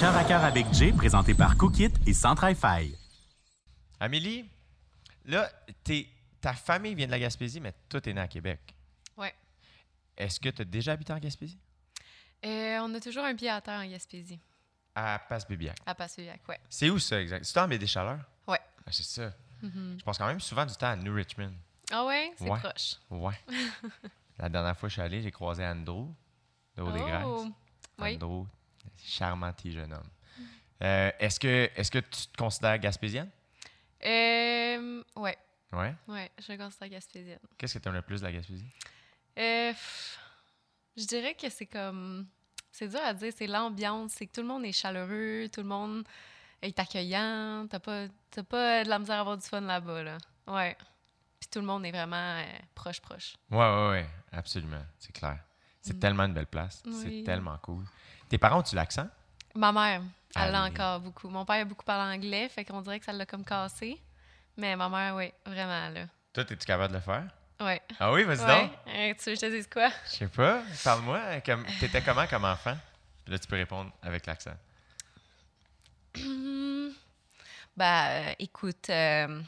Cœur à cœur avec Jay, présenté par Cookit et Centre-Fi. Amélie, là, t'es- ta famille vient de la Gaspésie, mais toi, t'es né à Québec. Ouais. Est-ce que tu as déjà habité en Gaspésie? Euh, on a toujours un pied à terre en Gaspésie, À Passe-Bébiac. à Passevillacq, ouais. C'est où ça, exact? C'est en Baie des Chaleurs? Ouais. Ah, c'est ça. Mhm. Je passe quand même souvent du temps à New Richmond. Ah ouais, c'est Ouais. proche. Ouais. la dernière fois que je suis allé, j'ai croisé Andrew de Haut-des-Grâces. Oh, oui. Andrew, charmant petit jeune homme. Euh, est-ce que, est-ce que tu te considères gaspésienne? Euh, ouais, Ouais? ouais, je me considère gaspésienne. Qu'est-ce que tu aimes le plus de la Gaspésie? Euh, pff, je dirais que c'est comme. C'est dur à dire, c'est l'ambiance, c'est que tout le monde est chaleureux, tout le monde est accueillant, t'as pas, t'as pas de la misère à avoir du fun là-bas, là. Ouais. Puis tout le monde est vraiment euh, proche, proche. Ouais, ouais, ouais, absolument, c'est clair. C'est Mm. tellement une belle place. C'est Oui. tellement cool. Tes parents ont-tu l'accent? Ma mère, elle l'a encore beaucoup. Mon père a beaucoup parlé anglais, fait qu'on dirait que ça l'a comme cassé. Mais ma mère, oui, vraiment, là. Toi, es-tu capable de le faire? Ouais. Ah oui, vas-y Ouais. donc. Euh, tu veux que je te dise quoi? Je sais pas. Parle-moi. Comme, t'étais comment comme enfant? Puis là, tu peux répondre avec l'accent. Ben, euh, écoute, euh,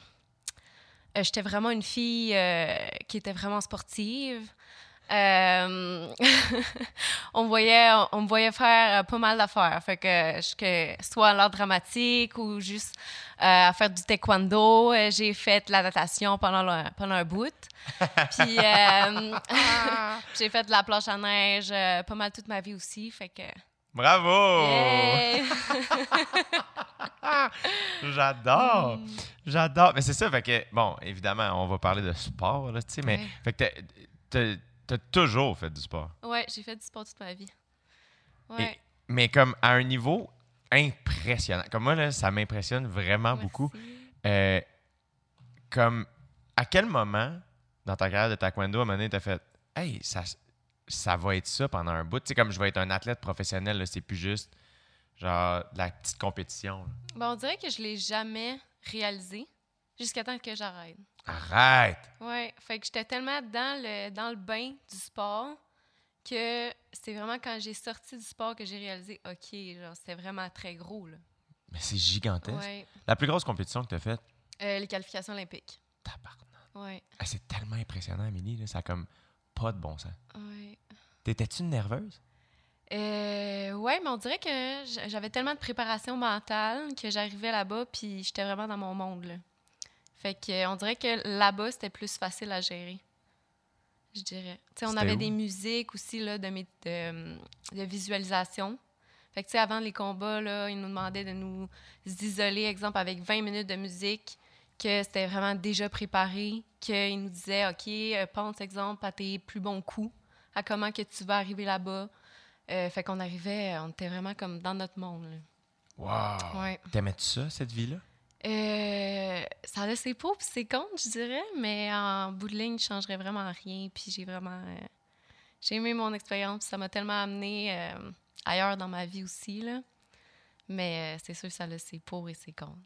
j'étais vraiment une fille qui était vraiment sportive. Euh, on, me voyait, on me voyait faire euh, pas mal d'affaires. Fait que, que soit à l'art dramatique ou juste euh, à faire du taekwondo. J'ai fait de la natation pendant, le- pendant un bout. Puis euh, j'ai fait de la planche à neige pas mal toute ma vie aussi. Fait que. Bravo! Yeah! J'adore! Mm. J'adore! Mais c'est ça, fait que, bon, évidemment, on va parler de sport, là, tu sais, mais, Ouais. fait que t'as- toujours fait du sport. Ouais, j'ai fait du sport toute ma vie. Ouais. Mais comme à un niveau impressionnant. Comme moi, là, ça m'impressionne vraiment beaucoup. Euh, comme, à quel moment, dans ta carrière de taekwondo, à un moment donné, t'as fait « Hey, ça, ça va être ça pendant un bout. » Tu sais, comme je vais être un athlète professionnel, là, c'est plus juste, genre, de la petite compétition. là. Ben, on dirait que je l'ai jamais réalisé jusqu'à temps que j'arrête. Arrête! Ouais, fait que j'étais tellement dans le, dans le bain du sport que c'est vraiment quand j'ai sorti du sport que j'ai réalisé, OK, genre, c'était vraiment très gros, là. Mais c'est gigantesque. Ouais. La plus grosse compétition que tu as faite, Euh, les qualifications olympiques. tabarnak. Ouais, Ah, c'est tellement impressionnant, Amélie. Là, ça a comme pas de bon sens. ouais. T'étais-tu nerveuse? Euh, ouais, mais on dirait que j'avais tellement de préparation mentale que j'arrivais là-bas puis j'étais vraiment dans mon monde, là. Fait que euh, on dirait que là-bas, c'était plus facile à gérer. Je dirais. Tu sais, on avait où? des musiques aussi, là, de, de visualisation. Fait que, tu sais, avant les combats, là, ils nous demandaient de nous isoler, exemple, avec 20 minutes de musique, que c'était vraiment déjà préparé, qu'ils nous disaient, OK, euh, pense, exemple, à tes plus bons coups, à comment que tu vas arriver là-bas. Euh, fait qu'on arrivait, on était vraiment comme dans notre monde. là. Wow! Ouais. T'aimais-tu ça, cette vie-là? Euh, ça a ses pour puis ses contre, je dirais, mais en bout de ligne, je changerais vraiment rien. Puis j'ai vraiment. euh, j'ai aimé mon expérience, ça m'a tellement amené euh, ailleurs dans ma vie aussi. Là. Mais c'est sûr que ça a ses pour et ses contre.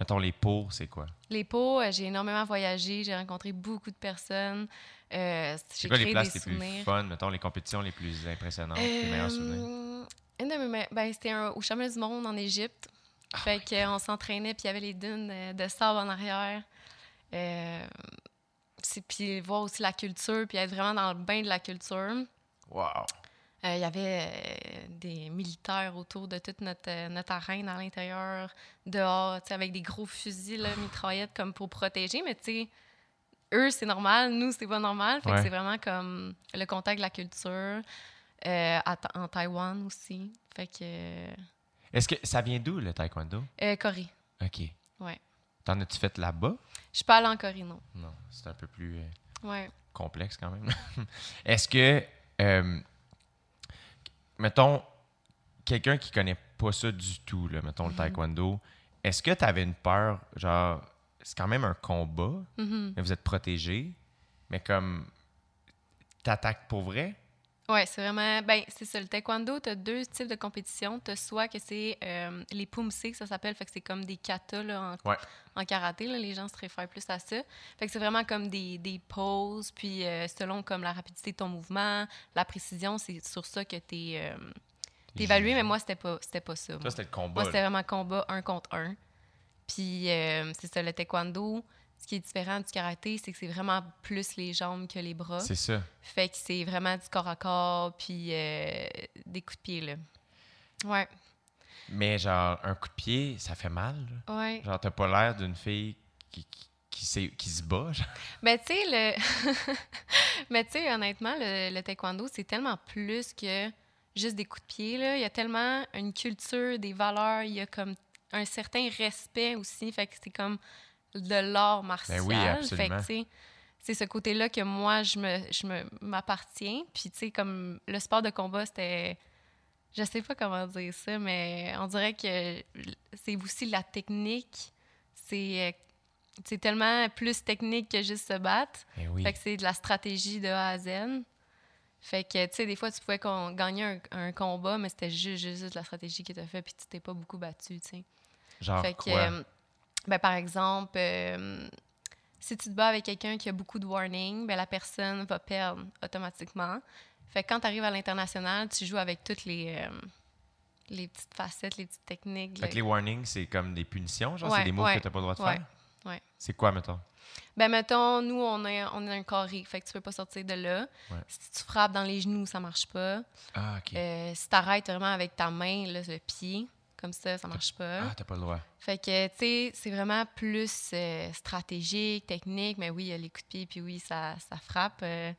Mettons, les pour, c'est quoi? Les pots, euh, j'ai énormément voyagé, j'ai rencontré beaucoup de personnes. C'est quoi les places les plus fun? Mettons, les compétitions les plus impressionnantes, tes meilleurs souvenirs? Une de mes me- ben, c'était un- au championnat du monde en Égypte. Ah fait qu'on s'entraînait, puis il y avait les dunes euh, de sable en arrière. Euh, puis voir aussi la culture, puis être vraiment dans le bain de la culture. Wow! Euh, Il y avait euh, des militaires autour de toute notre, notre arène à l'intérieur, dehors, avec des gros fusils, là, mitraillettes, comme pour protéger. Mais tu sais, eux, c'est normal, nous, c'est pas normal. Fait Ouais. que c'est vraiment comme le contact de la culture. Euh, à en Taïwan aussi. Fait que. Est-ce que ça vient d'où, le taekwondo? euh, Corée. OK. Ouais. T'en as-tu fait là-bas? Je allée en Corée, non. Non, c'est un peu plus euh, Ouais. complexe quand même. Est-ce que, euh, mettons, quelqu'un qui connaît pas ça du tout, là, mettons le taekwondo, est-ce que tu avais une peur, genre, c'est quand même un combat, Mhm. mais vous êtes protégé, mais comme, t'attaques pour vrai? Ouais, c'est vraiment. Ben, c'est ça. Le taekwondo, tu as deux types de compétition. Tu as soit que c'est euh, les pumse, ça s'appelle, fait que c'est comme des katas là, en, Ouais. en karaté. Là, les gens se réfèrent plus à ça. Fait que c'est vraiment comme des, des poses, puis euh, selon comme la rapidité de ton mouvement, la précision, c'est sur ça que tu es. T'es évalué, mais moi, c'était pas, c'était pas ça. Toi, c'était le combat. Moi, c'était vraiment combat un contre un. Puis, euh, c'est ça, le taekwondo, ce qui est différent du karaté, c'est que c'est vraiment plus les jambes que les bras. C'est ça. Fait que c'est vraiment du corps à corps, puis euh, des coups de pied, là. Ouais, Mais genre, un coup de pied, ça fait mal. là. ouais. Genre, t'as pas l'air d'une fille qui, qui, qui, sait- qui se bat. genre. Mais tu sais, le... Mais tu sais, honnêtement, le, le taekwondo, c'est tellement plus que juste des coups de pied, là. Il y a tellement une culture, des valeurs, il y a comme un certain respect aussi. Fait que c'est comme de l'art martial. Ben oui, Fait que, c'est ce côté-là que moi, je me, je me, m'appartiens. Puis, tu sais, comme le sport de combat, c'était... Je sais pas comment dire ça, mais on dirait que c'est aussi la technique. C'est... euh, C'est tellement plus technique que juste se battre. Eh oui. Fait que c'est de la stratégie de A à Z. Fait que, tu sais, des fois, tu pouvais con- gagner un, un combat, mais c'était juste, juste de la stratégie qui t'a fait, puis tu t'es pas beaucoup battu, tu sais. Genre Fait que, quoi? euh, ben, par exemple, euh, si tu te bats avec quelqu'un qui a beaucoup de warning, ben, la personne va perdre automatiquement. Fait que quand tu arrives à l'international, tu joues avec toutes les, euh, les petites facettes, les petites techniques. Fait que les warnings, c'est comme des punitions, genre, Ouais, c'est des mots ouais, que t'as pas le droit de ouais, faire? C'est quoi, mettons? Ben, mettons, nous, on est, on est un carré, fait que tu peux pas sortir de là. Si tu frappes dans les genoux, ça marche pas. Ah, OK. Euh, si t'arrêtes vraiment avec ta main, là, le pied, comme ça, ça marche pas. Ah, t'as pas le droit. Fait que, tu sais, c'est vraiment plus euh, stratégique, technique, mais oui, il y a les coups de pied, puis oui, ça, ça frappe. Euh,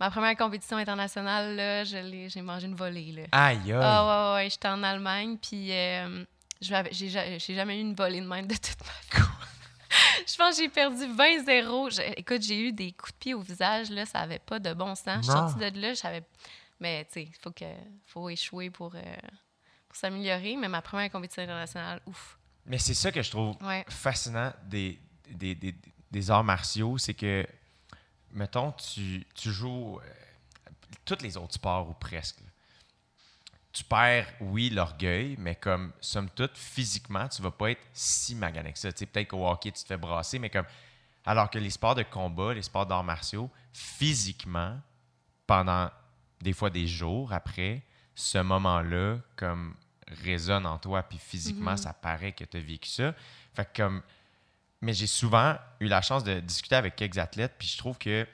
ma première compétition internationale, là, j'ai mangé une volée, là. Aïe, aïe. Ah ouais, ouais, j'étais en Allemagne, puis euh, j'ai ja- j'ai jamais eu une volée de même de toute ma vie. Je pense que j'ai perdu 20-0. Je- Écoute, j'ai eu des coups de pied au visage, là, ça avait pas de bon sens. Je suis sortie de là, je savais... Mais, tu sais, il faut, que... faut échouer pour, euh, pour s'améliorer. Mais ma première compétition internationale, ouf. Mais c'est ça que je trouve Ouais. fascinant des, des, des, des arts martiaux, c'est que, mettons, tu, tu joues euh, tous les autres sports ou presque. là. Tu perds, oui, l'orgueil, mais comme, somme toute, physiquement, tu vas pas être si magané que ça. Tu sais, peut-être qu'au hockey, tu te fais brasser, mais comme. Alors que les sports de combat, les sports d'arts martiaux, physiquement, pendant des fois des jours après, ce moment-là, comme résonne en toi, puis physiquement, ça paraît que tu as vécu ça. Fait que comme. Mais j'ai souvent eu la chance de discuter avec quelques athlètes, puis je trouve que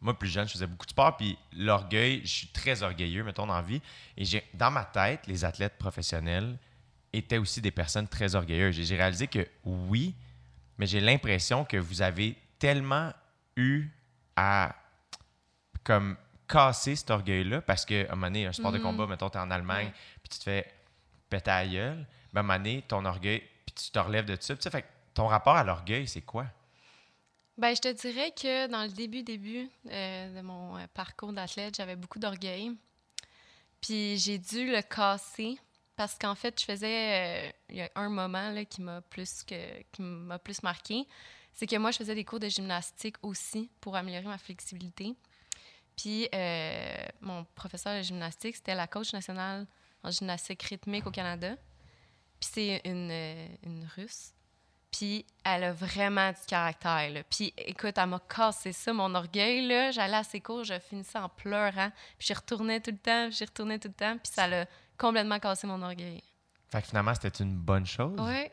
moi, plus jeune, je faisais beaucoup de sport, puis l'orgueil, je suis très orgueilleux, mettons, dans la vie. Et j'ai, dans ma tête, les athlètes professionnels étaient aussi des personnes très orgueilleuses. Et j'ai réalisé que oui, mais j'ai l'impression que vous avez tellement eu à comme casser cet orgueil-là, parce qu'à un moment donné, un sport de Mhm. combat, mettons, t'es en Allemagne, puis tu te fais péter à la gueule, ben, à un moment donné, ton orgueil, puis tu te relèves de ça. Tu fait que ton rapport à l'orgueil, c'est quoi? Ben, je te dirais que dans le début, début euh, de mon euh, parcours d'athlète, j'avais beaucoup d'orgueil. Puis j'ai dû le casser parce qu'en fait, je faisais. euh, Il y a un moment là, qui m'a plus, que, qui m'a plus marqué. C'est que moi, je faisais des cours de gymnastique aussi pour améliorer ma flexibilité. Puis euh, mon professeur de gymnastique, c'était la coach nationale en gymnastique rythmique au Canada. Puis c'est une, euh, une russe. Puis elle a vraiment du caractère. Là. Puis écoute, elle m'a cassé ça, mon orgueil. là. J'allais à ses cours, je finissais en pleurant. Puis j'y retournais tout le temps, puis j'y retournais tout le temps. Puis ça l'a complètement cassé mon orgueil. Fait que finalement, c'était une bonne chose, Ouais,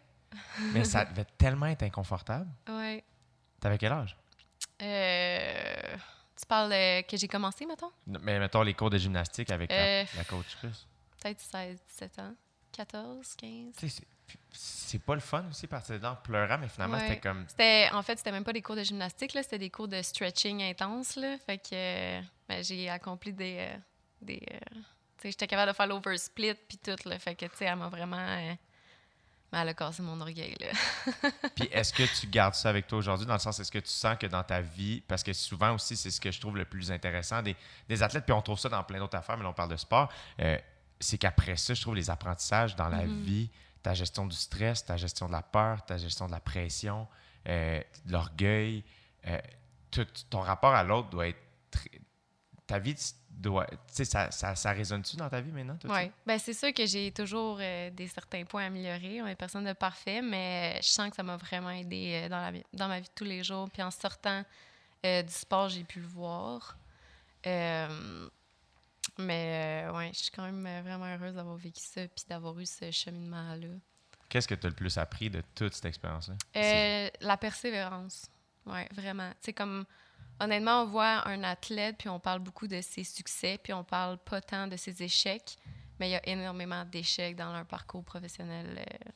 mais ça devait tellement être inconfortable. ouais. T'avais quel âge? Euh, tu parles euh, que j'ai commencé, mettons? Mais mettons les cours de gymnastique avec la, Euh, la coach russe. Peut-être 16, 17 ans. 14, 15. Tu sais, c'est- pas le fun aussi partir dedans pleurant, mais finalement, Ouais. c'était comme. C'était, en fait, c'était même pas des cours de gymnastique, là, c'était des cours de stretching intense. Là, fait que euh, ben, j'ai accompli des. des tu sais, j'étais capable de faire l'oversplit puis tout. Là, fait que, tu sais, elle m'a vraiment. Ben, elle a cassé mon orgueil. Là. Puis est-ce que tu gardes ça avec toi aujourd'hui, dans le sens, est-ce que tu sens que dans ta vie, parce que souvent aussi, c'est ce que je trouve le plus intéressant des, des athlètes, puis on trouve ça dans plein d'autres affaires, mais là, on parle de sport, euh, c'est qu'après ça, je trouve les apprentissages dans la Mhm. vie, ta gestion du stress, ta gestion de la peur, ta gestion de la pression, euh, de l'orgueil, euh, tout ton rapport à l'autre doit être. Ta vie. Tu sais, ça, ça, ça résonne-tu dans ta vie maintenant? Ouais. Ben, c'est sûr que j'ai toujours euh, des certains points à améliorer. On est personne de parfait, mais je sens que ça m'a vraiment aidé euh, dans, la vie- dans ma vie de tous les jours. Puis en sortant euh, du sport, j'ai pu le voir. Euh, Mais euh, ouais, je suis quand même euh, vraiment heureuse d'avoir vécu ça puis d'avoir eu ce cheminement-là. Qu'est-ce que tu as le plus appris de toute cette expérience-là? Euh, la persévérance. Oui, vraiment. Tu sais, comme, honnêtement, on voit un athlète, puis on parle beaucoup de ses succès, puis on parle pas tant de ses échecs, mais il y a énormément d'échecs dans leur parcours professionnel euh,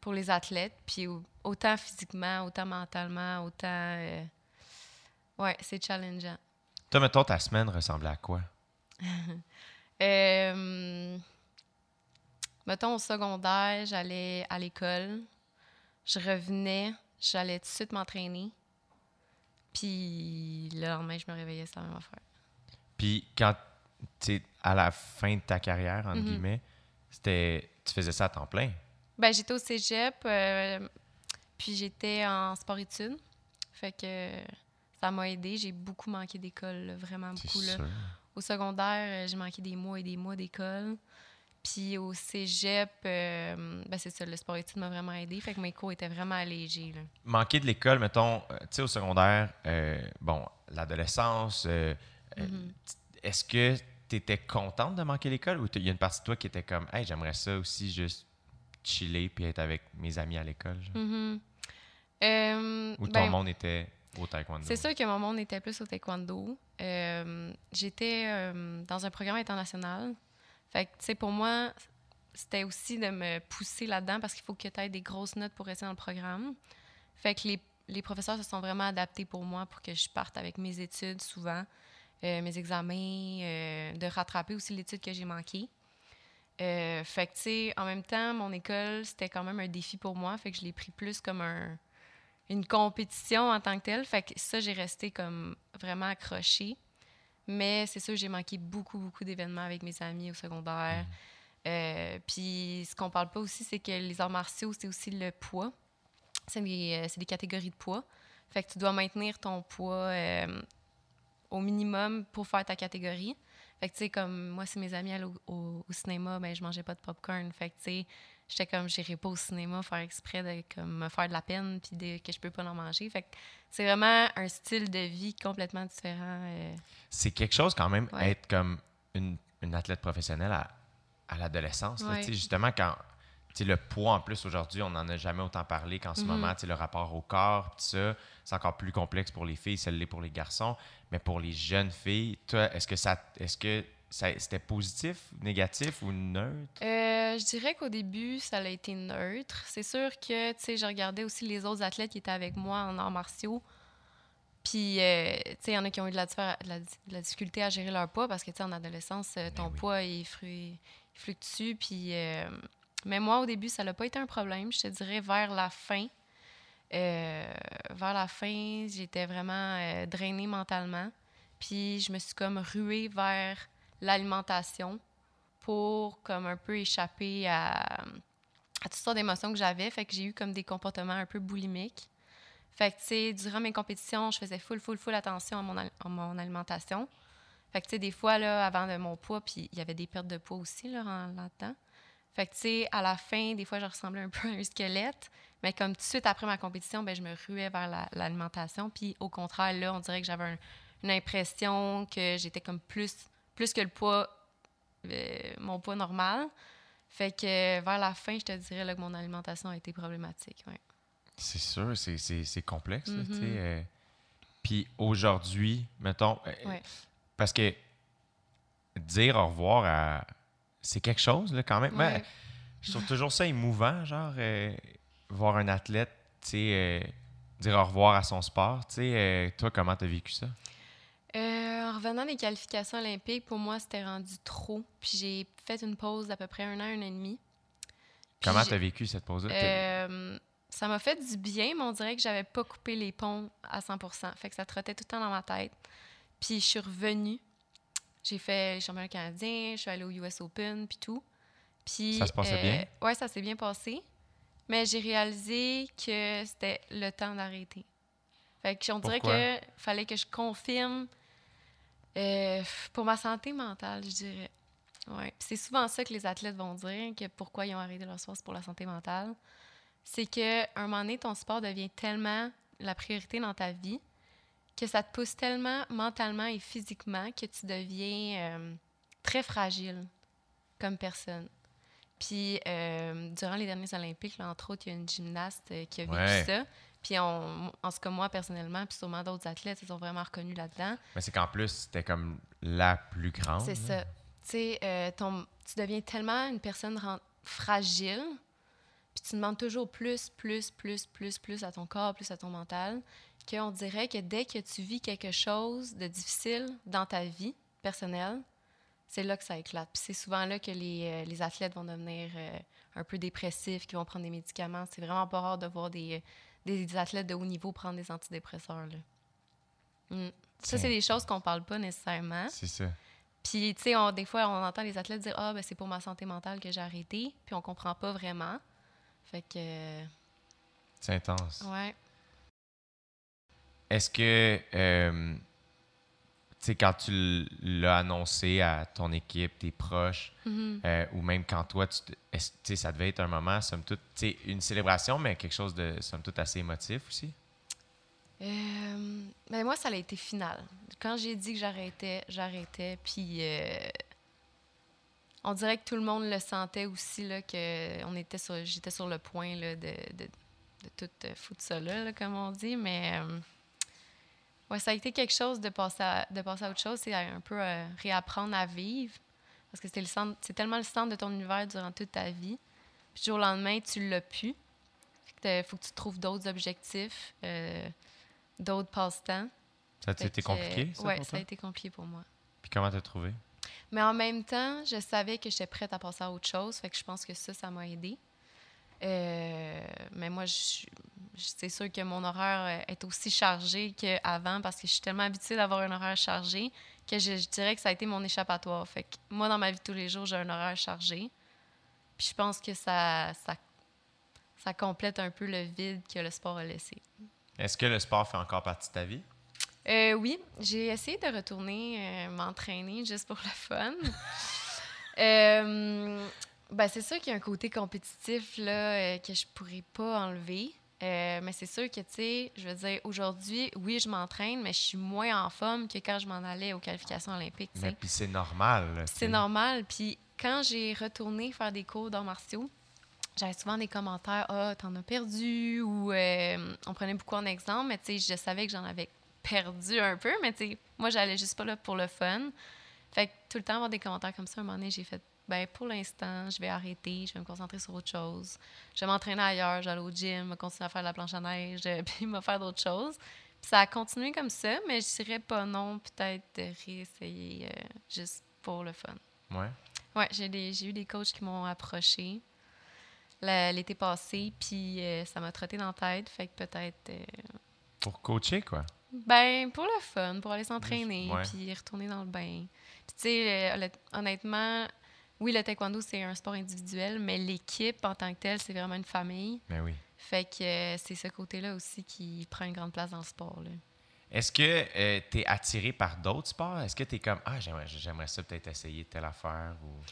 pour les athlètes, puis au- autant physiquement, autant mentalement, autant. euh, ouais, c'est challengeant. Toi, mettons, ta semaine ressemblait à quoi? Euh, mettons, au secondaire, j'allais à l'école. Je revenais, j'allais tout de suite m'entraîner. Puis le lendemain, je me réveillais, c'était la même affaire. Puis quand tu es à la fin de ta carrière, entre Mhm. guillemets, c'était tu faisais ça à temps plein? Ben, j'étais au cégep, euh, puis j'étais en sport-études. Fait que ça m'a aidé. J'ai beaucoup manqué d'école, vraiment beaucoup. Là. Au secondaire, euh, j'ai manqué des mois et des mois d'école. Puis au cégep, euh, ben c'est ça, le sport-études m'a vraiment aidé. Fait que mes cours étaient vraiment allégés. Là. Manquer de l'école, mettons, euh, tu sais, au secondaire, euh, bon, l'adolescence, euh, Mhm. est-ce que tu étais contente de manquer l'école ou il y a une partie de toi qui était comme, hey, j'aimerais ça aussi juste chiller puis être avec mes amis à l'école? Mhm. Euh, Ou ton ben, monde était au taekwondo? C'est sûr que mon monde était plus au taekwondo. J'étais dans un programme international. Fait que, tu sais, pour moi, c'était aussi de me pousser là-dedans parce qu'il faut que tu aies des grosses notes pour rester dans le programme. Fait que les, les professeurs se sont vraiment adaptés pour moi pour que je parte avec mes études souvent, euh, mes examens, euh, de rattraper aussi l'étude que j'ai manquée. Euh, fait que, tu sais, en même temps, mon école, c'était quand même un défi pour moi. Fait que je l'ai pris plus comme un, une compétition en tant que telle. Fait que ça, j'ai resté comme vraiment accrochée. Mais c'est sûr, j'ai manqué beaucoup, beaucoup d'événements avec mes amis au secondaire. Euh, Puis ce qu'on parle pas aussi, c'est que les arts martiaux, c'est aussi le poids. C'est des, euh, des catégories de poids. Fait que tu dois maintenir ton poids euh, au minimum pour faire ta catégorie. Fait que, tu sais, comme moi, si mes amis allaient au, au- au cinéma, ben, je mangeais pas de popcorn. Fait que, tu sais, j'étais comme, j'irai pas au cinéma faire exprès de comme, me faire de la peine puis de, que je peux pas en manger. Fait que c'est vraiment un style de vie complètement différent. euh. C'est quelque chose quand même, Ouais. être comme une, une athlète professionnelle à, à l'adolescence. Ouais. Justement, quand le poids, en plus, aujourd'hui, on n'en a jamais autant parlé qu'en ce Mhm. moment, tu sais, le rapport au corps, tout ça, c'est encore plus complexe pour les filles, ça l'est pour les garçons. Mais pour les jeunes filles, toi, est-ce que ça est-ce que c'était positif, négatif ou neutre? Euh, je dirais qu'au début, ça a été neutre. C'est sûr que, tu sais, je regardais aussi les autres athlètes qui étaient avec moi en arts martiaux. Puis, euh, tu sais, il y en a qui ont eu de la, de la- de la difficulté à gérer leur poids parce que, tu sais, en adolescence, euh, ton Ben oui. poids, il, fluctue. Puis, euh, mais moi, au début, ça n'a pas été un problème. Je te dirais vers la fin. vers la fin, j'étais vraiment drainée mentalement. Puis, je me suis comme ruée vers l'alimentation pour comme un peu échapper à, toutes sortes d'émotions que j'avais. Fait que j'ai eu comme des comportements un peu boulimiques. Fait que, tu sais, durant mes compétitions, je faisais full, full, full attention à mon, alimentation. Fait que, tu sais, des fois, là, avant de mon poids, puis il y avait des pertes de poids aussi, là, en- là-dedans. Fait que, tu sais, à la fin, des fois, je ressemblais un peu à un squelette. Mais comme tout de suite après ma compétition, ben, je me ruais vers la- l'alimentation. puis au contraire, là, on dirait que j'avais un- une impression que j'étais comme plus, plus que le poids, euh, mon poids normal. Fait que euh, vers la fin, je te dirais là, que mon alimentation a été problématique. ouais. C'est sûr, c'est- c'est c'est complexe. là, tu sais, Mhm. euh. Puis aujourd'hui, mettons, euh, Ouais. parce que dire au revoir à. C'est quelque chose, là, quand même. Mais je trouve toujours ça émouvant, genre, euh, voir un athlète, tu sais, dire au revoir à son sport. Tu sais, toi, comment t'as vécu ça? Euh, en revenant des qualifications olympiques, pour moi, c'était rendu trop. Puis j'ai fait une pause d'à peu près un an, un an et demi. Puis Comment j'ai- t'as vécu cette pause-là? Euh, ça m'a fait du bien, mais on dirait que j'avais pas coupé les ponts à 100 Fait que ça trottait tout le temps dans ma tête. Puis je suis revenue. J'ai fait les championnats canadiens, je suis allée au US Open, puis tout. Puis, Ça se passait bien? Oui, ça s'est bien passé. Mais j'ai réalisé que c'était le temps d'arrêter. Fait que on dirait que fallait que je confirme euh, pour ma santé mentale, je dirais. Ouais. C'est souvent ça que les athlètes vont dire, que pourquoi ils ont arrêté leur sport, c'est pour la santé mentale. C'est qu'à un moment donné, ton sport devient tellement la priorité dans ta vie que ça te pousse tellement mentalement et physiquement que tu deviens euh, très fragile comme personne. Puis, euh, durant les derniers Olympiques, là, entre autres, il y a une gymnaste qui a vécu Ouais. ça. Puis, on, en ce cas, moi, personnellement, puis sûrement d'autres athlètes, ils sont vraiment reconnus là-dedans. Mais c'est qu'en plus, c'était comme la plus grande. C'est ça. Tu sais, euh, ton- tu deviens tellement une personne fragile, puis tu demandes toujours plus, plus, plus, plus, plus à ton corps, plus à ton mental, qu'on dirait que dès que tu vis quelque chose de difficile dans ta vie personnelle, c'est là que ça éclate. Puis c'est souvent là que les, euh, les athlètes vont devenir euh, un peu dépressifs, qui vont prendre des médicaments. C'est vraiment pas rare de voir des, des athlètes de haut niveau prendre des antidépresseurs. Là. Mm. Ça, c'est des choses qu'on parle pas nécessairement. C'est ça. Puis, tu sais, des fois, on entend les athlètes dire Ah, ben, c'est pour ma santé mentale que j'ai arrêté. Puis, on comprend pas vraiment. Fait que, C'est intense. ouais. Est-ce que, euh, sais, quand tu l'as annoncé à ton équipe, tes proches, Mhm. euh, ou même quand toi, tu tu ça devait être un moment, somme toute, tu sais, une célébration, mais quelque chose de, somme toute, assez émotif aussi? Euh, ben, moi, ça a été final. Quand j'ai dit que j'arrêtais, j'arrêtais. Puis, euh, on dirait que tout le monde le sentait aussi, là, que on était sur, j'étais sur le point là, de, de, de tout euh, foutre ça là, là, comme on dit. Mais euh, ouais, ça a été quelque chose de passer à, de passer à autre chose. C'est un peu euh, réapprendre à vivre. Parce que c'est, tellement le centre de ton univers durant toute ta vie. Puis, du jour au lendemain, tu l'as plus. Il faut que tu trouves d'autres objectifs. euh, d'autres passe-temps. Ça a été compliqué, pour ça a été compliqué pour moi. Puis comment t'as trouvé? Mais en même temps, je savais que j'étais prête à passer à autre chose. Fait que je pense que ça, ça m'a aidé. Euh, mais moi, c'est sûr que mon horaire euh, est aussi chargé qu'avant parce que je suis tellement habituée d'avoir un horaire chargé que je, je dirais que ça a été mon échappatoire. Fait que moi, dans ma vie de tous les jours, j'ai un horaire chargé. Puis je pense que ça, ça, ça complète un peu le vide que le sport a laissé. Est-ce que le sport fait encore partie de ta vie? Euh, oui, j'ai essayé de retourner euh, m'entraîner juste pour le fun. Euh, ben, c'est sûr qu'il y a un côté compétitif là, euh, que je pourrais pas enlever. Euh, mais c'est sûr que, tu sais, je veux dire, aujourd'hui, oui, je m'entraîne, mais je suis moins en forme que quand je m'en allais aux qualifications olympiques. tu sais. Mais puis c'est normal. C'est normal. Puis quand j'ai retourné faire des cours d'arts martiaux, j'avais souvent des commentaires Ah, t'en as perdu ou euh, on prenait beaucoup en exemple, mais tu sais, je savais que j'en avais perdu un peu, mais tu sais, moi, j'allais juste pas là pour le fun. Fait que tout le temps avoir des commentaires comme ça, à un moment donné, j'ai fait ben pour l'instant, je vais arrêter, je vais me concentrer sur autre chose. Je vais m'entraîner ailleurs, je vais aller au gym, je vais continuer à faire de la planche à neige, puis me faire d'autres choses. Puis ça a continué comme ça, mais je dirais pas non, peut-être de réessayer euh, juste pour le fun. Ouais. Ouais, j'ai des- j'ai eu des coachs qui m'ont approché l'été passé, puis euh, ça m'a trotté dans la tête. Fait que peut-être. euh, Pour coacher, quoi. ben, pour le fun, pour aller s'entraîner, puis retourner dans le bain. Puis, tu sais, honnêtement, oui, le taekwondo, c'est un sport individuel, mais l'équipe en tant que telle, c'est vraiment une famille. Mais oui. Fait que euh, c'est ce côté-là aussi qui prend une grande place dans le sport. Est-ce que tu es attiré par d'autres sports? Est-ce que tu es comme Ah, j'aimerais, j'aimerais ça peut-être essayer telle affaire ou?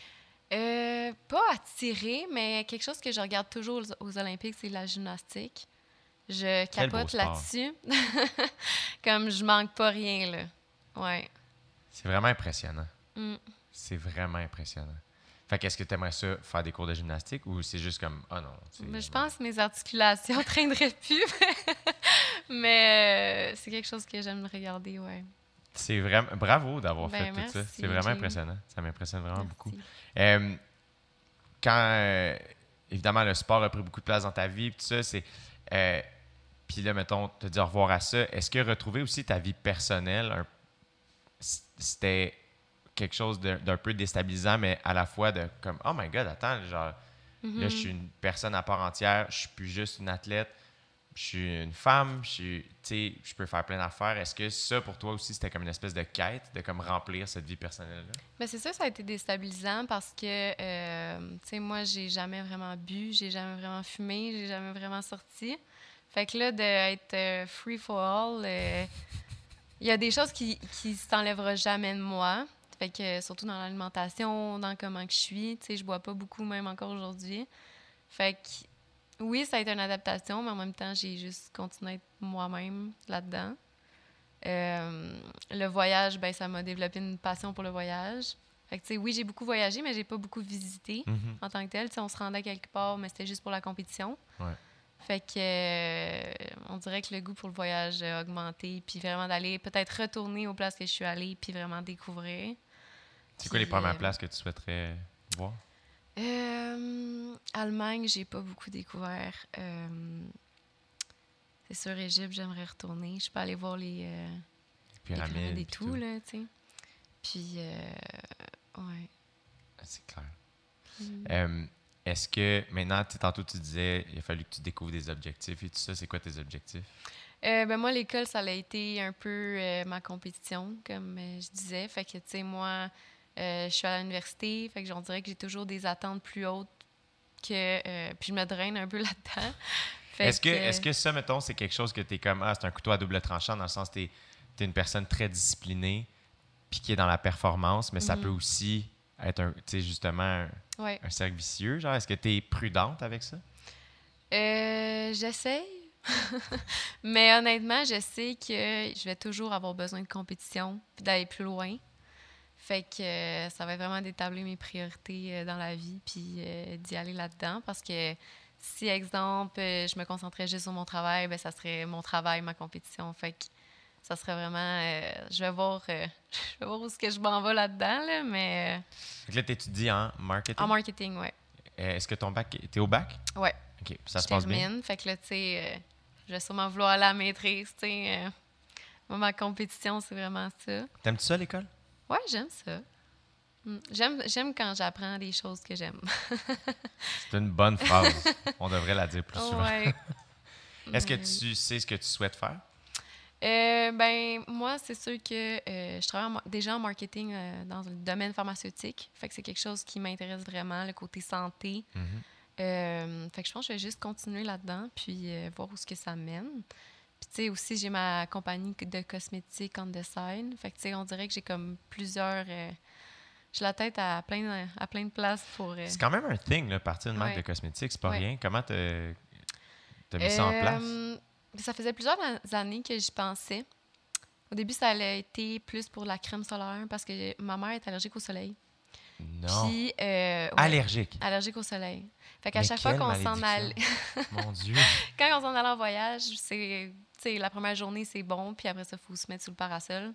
Euh, pas attiré, mais quelque chose que je regarde toujours aux, Olympiques, c'est la gymnastique. Je Quel capote sport. là-dessus. Comme je manque pas rien, là. Ouais. C'est vraiment impressionnant. Mm. C'est vraiment impressionnant. Fait qu'est-ce que tu aimerais ça faire des cours de gymnastique ou c'est juste comme Ah non. Mais je pense que mes articulations traîneraient plus. mais euh, c'est quelque chose que j'aime regarder, ouais. C'est vraiment. Bravo d'avoir Ben, fait tout ça. C'est vraiment impressionnant. Ça m'impressionne vraiment Merci. beaucoup. Euh, quand, euh, évidemment, le sport a pris beaucoup de place dans ta vie, puis tout ça, c'est. puis là, mettons, te dire au revoir à ça, est-ce que retrouver aussi ta vie personnelle, c'était quelque chose d'un peu déstabilisant, mais à la fois de comme, oh my god, attends, genre, Mhm. là, je suis une personne à part entière, je suis plus juste une athlète, je suis une femme, je suis, tu sais, je peux faire plein d'affaires. Est-ce que ça, pour toi aussi, c'était comme une espèce de quête de comme remplir cette vie personnelle-là? Ben, c'est ça, ça a été déstabilisant parce que, euh, tu sais, moi, j'ai jamais vraiment bu, j'ai jamais vraiment fumé, j'ai jamais vraiment sorti. Fait que là, d'être euh, free for all, euh, il y a des choses qui qui s'enlèveront jamais de moi. Fait que, surtout dans l'alimentation, dans comment que je suis, tu sais, je bois pas beaucoup, même encore aujourd'hui. Fait que, oui, ça a été une adaptation, mais en même temps, j'ai juste continué à être moi-même là-dedans. Euh, le voyage, ben, ça m'a développé une passion pour le voyage. Fait que, oui, j'ai beaucoup voyagé, mais j'ai pas beaucoup visité Mhm. en tant que tel. On se rendait quelque part, mais c'était juste pour la compétition. Ouais. Fait que, euh, on dirait que le goût pour le voyage a augmenté, puis vraiment d'aller peut-être retourner aux places que je suis allée, puis vraiment découvrir. C'est quoi les premières euh, places que tu souhaiterais voir? Euh, Allemagne, j'ai pas beaucoup découvert. Euh, c'est sûr, Égypte, j'aimerais retourner. Je peux aller voir les, euh, les Pyramides. pyramides et tout, là, tu sais. Puis, euh, ouais. C'est clair. Mm. Est-ce que maintenant, tantôt tu disais, il a fallu que tu découvres des objectifs et tout ça. C'est quoi tes objectifs? Euh, ben moi, l'école, ça a été un peu euh, ma compétition, comme euh, je disais. Fait que, tu sais, moi, je suis à l'université, fait que j'en dirais que j'ai toujours des attentes plus hautes que... euh, puis je me draine un peu là-dedans. Est-ce que, est-ce que ça, mettons, c'est quelque chose que tu es comme, ah, c'est un couteau à double tranchant, dans le sens que tu es, une personne très disciplinée, puis qui est dans la performance, mais ça Mhm. peut aussi être, un, justement, un, Ouais. un cercle vicieux. Genre, est-ce que tu es prudente avec ça? Euh, J'essaye. Mais honnêtement, je sais que je vais toujours avoir besoin de compétition puis d'aller plus loin. Fait que euh, ça va être vraiment d'établir mes priorités euh, dans la vie puis euh, d'y aller là-dedans. Parce que si, exemple, je me concentrais juste sur mon travail, ben ça serait mon travail, ma compétition. Fait que ça serait vraiment... je vais voir, je vais voir où est-ce que je m'en vais là-dedans, là, mais Fait que là, tu étudies en marketing? en marketing. Euh, Est-ce que ton bac, t'es au bac? Ouais. OK, ça se passe bien? Fait que là, tu sais, je vais sûrement vouloir aller à la maîtrise, tu sais. moi, ma compétition, c'est vraiment ça. T'aimes-tu ça, l'école? Ouais, j'aime ça. Mm. J'aime, j'aime quand j'apprends des choses que j'aime. C'est une bonne phrase. On devrait la dire plus souvent. ouais. Est-ce que Ouais. tu sais ce que tu souhaites faire? Euh, ben, moi, c'est sûr que euh, je travaille en déjà en marketing euh, dans le domaine pharmaceutique. Fait que c'est quelque chose qui m'intéresse vraiment, le côté santé. Euh, fait que je pense que je vais juste continuer là-dedans, puis voir où ce que ça mène. Puis, tu sais, aussi, j'ai ma compagnie de cosmétiques the side. Fait que, tu sais, on dirait que j'ai comme plusieurs... euh, j'ai la tête à plein, à plein de places pour... euh, C'est quand même un thing, là, partir d'une marque Ouais. de cosmétiques, c'est pas Ouais. rien. Comment t'as t'as mis ça en place? Euh, Ça faisait plusieurs an- années que j'y pensais. Au début, ça a été plus pour la crème solaire parce que ma mère est allergique au soleil. Non. Puis, euh, ouais, Allergique. allergique au soleil. Fait qu'à chaque fois qu'on s'en allait. Mon Dieu. quand on s'en allait en voyage, c'est, la première journée, c'est bon, puis après ça, il faut se mettre sous le parasol.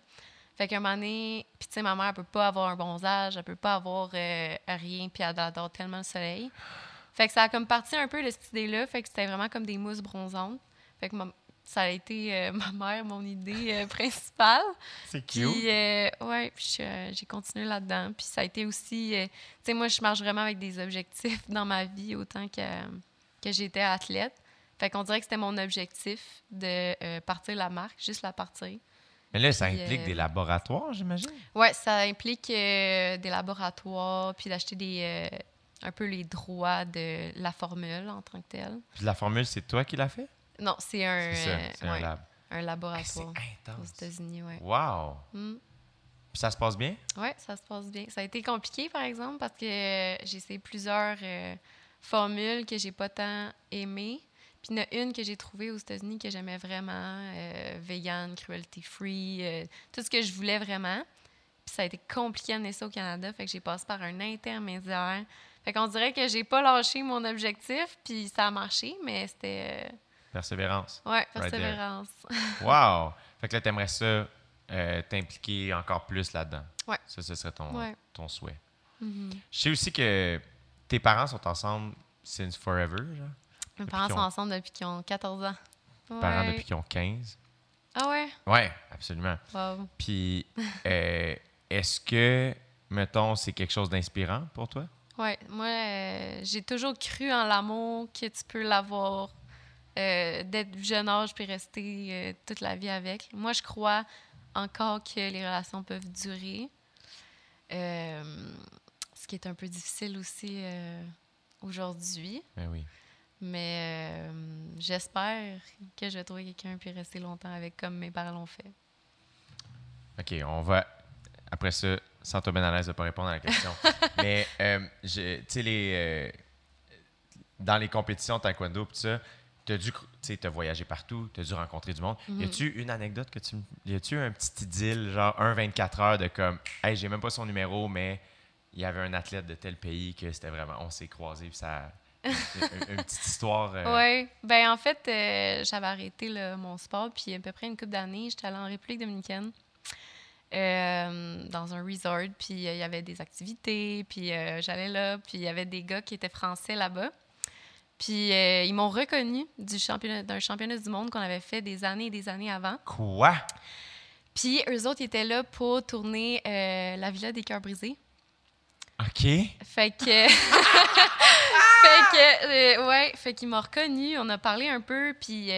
Fait qu'à un moment donné, puis tu sais, ma mère, elle peut pas avoir un bronzage, elle peut pas avoir euh, rien, puis elle adore tellement le soleil. Fait que ça a comme parti un peu de cette idée-là, fait que c'était vraiment comme des mousses bronzantes. Fait que ça a été euh, ma mère, mon idée euh, principale. C'est Puis, cute. euh, ouais, puis euh, j'ai continué là-dedans. Puis ça a été aussi. euh, tu sais, moi, je marche vraiment avec des objectifs dans ma vie autant que, que j'étais athlète. Fait qu'on dirait que c'était mon objectif de partir la marque, juste la partir. Mais là, ça puis, implique des laboratoires, j'imagine? Ouais, ça implique des laboratoires, puis d'acheter des. un peu les droits de la formule en tant que telle. Puis la formule, c'est toi qui l'as fait? Non, c'est un, ça, euh, un ouais, lab. un Hey, c'est laboratoire aux intense. États-Unis, ouais. Wow! Mm. Puis ça se passe bien? Oui, ça se passe bien. Ça a été compliqué, par exemple, parce que euh, j'ai essayé plusieurs euh, formules que j'ai pas tant aimées. Puis il y en a une que j'ai trouvée aux États-Unis que j'aimais vraiment, euh, vegan, cruelty-free, tout ce que je voulais vraiment. Puis ça a été compliqué à amener ça au Canada, fait que j'ai passé par un intermédiaire. Fait qu'on dirait que j'ai pas lâché mon objectif, puis ça a marché, mais c'était... Persévérance. Right there. persévérance. Wow! Fait que là, t'aimerais ça euh, t'impliquer encore plus là-dedans. Ouais. Ça, ce serait ton, Ouais. ton souhait. Mhm. Je sais aussi que tes parents sont ensemble since forever, genre. Mes parents sont ont- ensemble depuis qu'ils ont 14 ans. Parents Ouais. depuis qu'ils ont 15. Ah ouais? Ouais, absolument. Wow. Puis, euh, est-ce que, mettons, c'est quelque chose d'inspirant pour toi? Oui, moi, euh, j'ai toujours cru en l'amour, que tu peux l'avoir euh, le jeune âge puis rester euh, toute la vie avec. Moi, je crois encore que les relations peuvent durer. Euh, ce qui est un peu difficile aussi aujourd'hui. Ben oui. Mais j'espère que je vais trouver quelqu'un puis rester longtemps avec comme mes parents l'ont fait. OK, on va. Après ça, sans toi bien à l'aise de pas répondre à la question. Mais, tu sais, les. dans les compétitions taekwondo, pis tout ça, tu as dû, t'as voyagé partout, tu as dû rencontrer du monde. Mhm. Y a-tu une anecdote que tu. Y a-tu un petit idylle, genre un 24 heures de comme, hey, j'ai même pas son numéro, mais il y avait un athlète de tel pays que c'était vraiment. On s'est croisés, puis ça. une, petite histoire. euh, Oui. Ben en fait, euh, j'avais arrêté là, mon sport, puis à peu près une couple d'années, j'étais allée en République dominicaine. euh, dans un resort, puis il y avait des activités, puis j'allais là, puis il y avait des gars qui étaient français là-bas. Puis euh, ils m'ont reconnu du championnat, d'un championnat du monde qu'on avait fait des années et des années avant. Quoi? Puis eux autres, ils étaient là pour tourner euh, la Villa des Cœurs Brisés. OK. Fait que. fait que. euh, ouais, fait qu'il m'a reconnu. On a parlé un peu, puis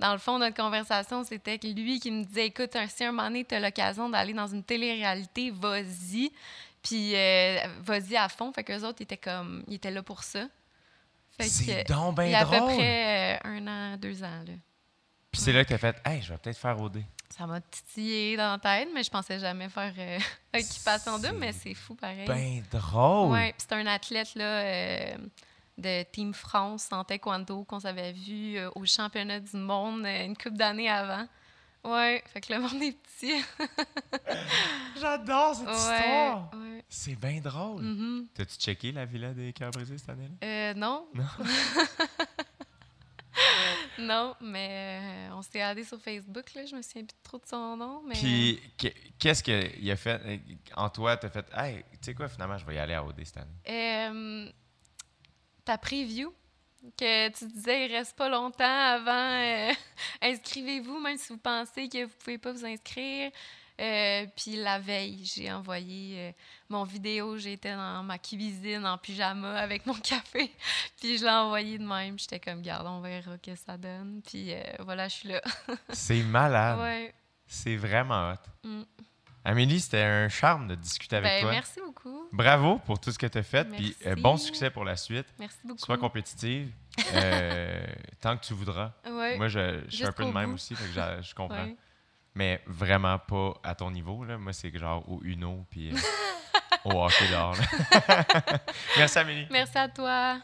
dans le fond, notre conversation, c'était que lui qui me disait Écoute, si un moment donné, tu as l'occasion d'aller dans une télé-réalité, vas-y. Puis euh, vas-y à fond. Fait qu'eux autres, ils étaient comme. Ils étaient là pour ça. C'est donc il y bien a à peu drôle. près euh, un an, deux ans, là. Puis c'est là que t'as fait, hey, je vais peut-être faire OD. Ça m'a titillé dans la tête, mais je pensais jamais faire euh, occupation double, C'est mais c'est fou pareil. Ben drôle. Ouais, puis c'est un athlète là, euh, de Team France en taekwondo qu'on s'avait vu euh, au championnat du monde une couple d'années avant. Ouais, fait que le monde est petit. J'adore cette ouais, histoire. ouais. C'est bien drôle. Mhm. T'as-tu checké la villa des cœurs brisés cette année-là? Euh, non. Non? non, mais euh, on s'est allé sur Facebook, là, je me souviens plus trop de son nom. Mais... Puis que- qu'est-ce qu'il a fait? euh, En toi, t'as fait, hey, tu sais quoi, finalement, je vais y aller à OD cette année. Euh, ta preview, que tu disais, il reste pas longtemps avant, euh, inscrivez-vous, même si vous pensez que vous pouvez pas vous inscrire. Euh, puis la veille, j'ai envoyé euh, mon vidéo, j'étais dans ma cuisine en pyjama avec mon café, puis je l'ai envoyé de même. J'étais comme, garde, on verra que ça donne. Puis euh, voilà, je suis là. C'est malade. ouais. C'est vraiment hot. Mm. Amélie, c'était un charme de discuter avec Ben, toi. merci beaucoup. Bravo pour tout ce que tu as fait. Puis bon succès pour la suite. Merci beaucoup. Sois compétitive. tant que tu voudras. Ouais. Moi, je, je suis un peu de même bout. aussi, fait que j'a- je comprends. ouais. Mais vraiment pas à ton niveau. Là. Moi, c'est genre au Uno puis euh, au hockey dehors. Merci, Amélie. Merci à toi.